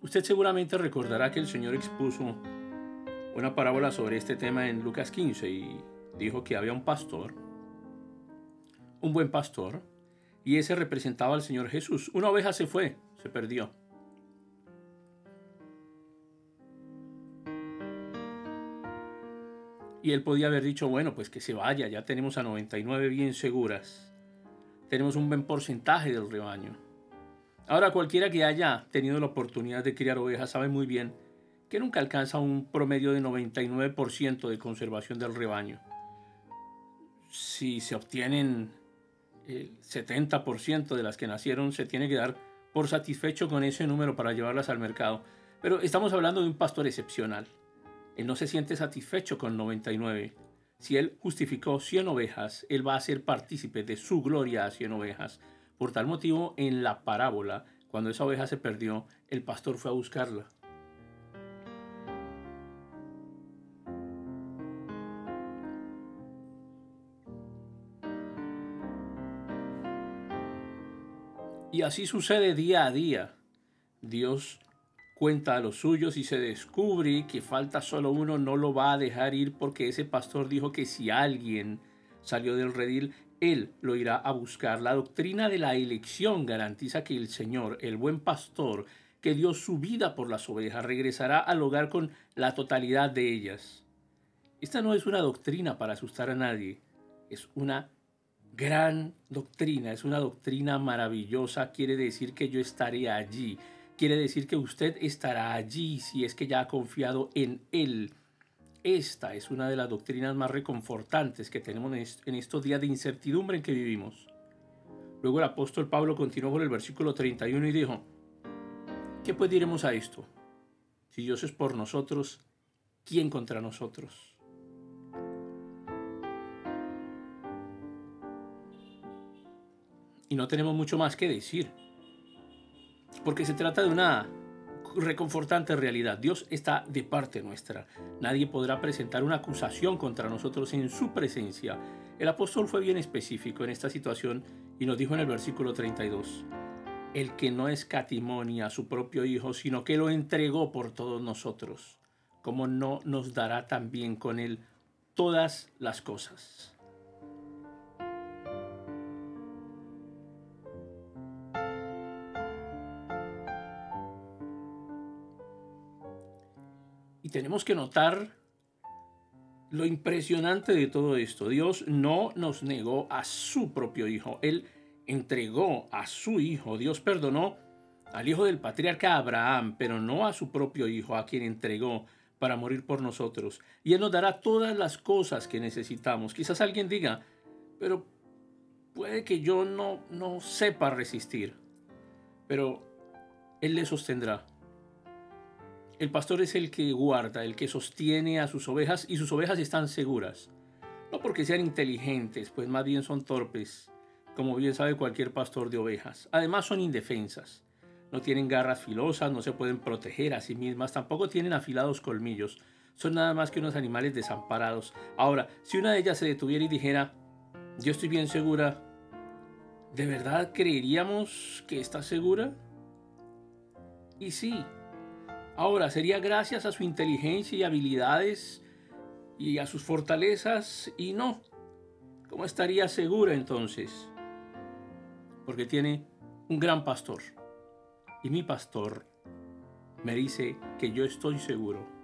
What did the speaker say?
Usted seguramente recordará que el Señor expuso una parábola sobre este tema en Lucas 15 y dijo que había un pastor, un buen pastor, y ese representaba al Señor Jesús. Una oveja se fue, se perdió. Y él podía haber dicho, bueno, pues que se vaya, ya tenemos a 99 bien seguras. Tenemos un buen porcentaje del rebaño. Ahora cualquiera que haya tenido la oportunidad de criar ovejas sabe muy bien que nunca alcanza un promedio de 99% de conservación del rebaño. Si se obtienen el 70% de las que nacieron, se tiene que dar por satisfecho con ese número para llevarlas al mercado. Pero estamos hablando de un pastor excepcional. Él no se siente satisfecho con 99. Si él justificó 100 ovejas, él va a ser partícipe de su gloria a 100 ovejas. Por tal motivo, en la parábola, cuando esa oveja se perdió, el pastor fue a buscarla. Y así sucede día a día. Dios cuenta a los suyos y se descubre que falta solo uno, no lo va a dejar ir porque ese pastor dijo que si alguien salió del redil, él lo irá a buscar. La doctrina de la elección garantiza que el Señor, el buen pastor, que dio su vida por las ovejas, regresará al hogar con la totalidad de ellas. Esta no es una doctrina para asustar a nadie, es una gran doctrina, es una doctrina maravillosa, quiere decir que yo estaré allí, quiere decir que usted estará allí si es que ya ha confiado en Él. Esta es una de las doctrinas más reconfortantes que tenemos en estos días de incertidumbre en que vivimos. Luego el apóstol Pablo continuó con el versículo 31 y dijo, ¿qué pues diremos a esto? Si Dios es por nosotros, ¿quién contra nosotros? y no tenemos mucho más que decir. Porque se trata de una reconfortante realidad. Dios está de parte nuestra. Nadie podrá presentar una acusación contra nosotros en su presencia. El apóstol fue bien específico en esta situación y nos dijo en el versículo 32, el que no escatimonia a su propio Hijo, sino que lo entregó por todos nosotros, como no nos dará también con él todas las cosas. Y tenemos que notar lo impresionante de todo esto. Dios no nos negó a su propio Hijo. Él entregó a su Hijo. Dios perdonó al Hijo del patriarca Abraham, pero no a su propio Hijo, a quien entregó para morir por nosotros. Y Él nos dará todas las cosas que necesitamos. Quizás alguien diga, pero puede que yo no, no sepa resistir. Pero Él le sostendrá. El pastor es el que guarda, el que sostiene a sus ovejas y sus ovejas están seguras. No porque sean inteligentes, pues más bien son torpes, como bien sabe cualquier pastor de ovejas. Además son indefensas. No tienen garras filosas, no se pueden proteger a sí mismas, tampoco tienen afilados colmillos. Son nada más que unos animales desamparados. Ahora, si una de ellas se detuviera y dijera, yo estoy bien segura, ¿de verdad creeríamos que está segura? Y sí, Ahora, sería gracias a su inteligencia y habilidades y a sus fortalezas y no. ¿Cómo estaría segura entonces? Porque tiene un gran pastor. Y mi pastor me dice que yo estoy seguro